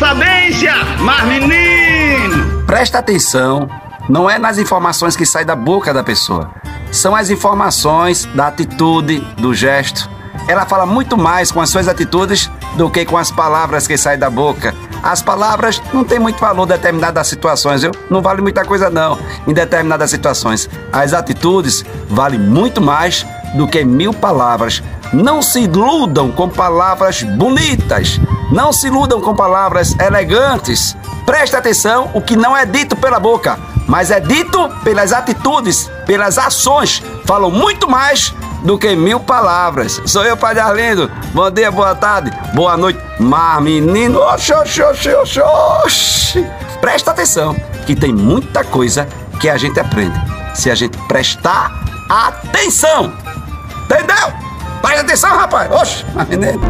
sabência, mas menino! Presta atenção, não é nas informações que saem da boca da pessoa. São as informações da atitude, do gesto. Ela fala muito mais com as suas atitudes do que com as palavras que saem da boca. As palavras não têm muito valor em determinadas situações, viu? Não vale muita coisa não em determinadas situações. As atitudes valem muito mais do que mil palavras. Não se iludam com palavras bonitas. Não se iludam com palavras elegantes. Preste atenção o que não é dito pela boca, mas é dito pelas atitudes, pelas ações. Falam muito mais do que mil palavras. Sou eu, Padre Arlindo. Bom dia, boa tarde, boa noite. Mar, menino, oxi, oxi, oxi, oxi. Presta atenção, que tem muita coisa que a gente aprende. Se a gente prestar atenção. Entendeu? Presta atenção, rapaz. Oxe, menino.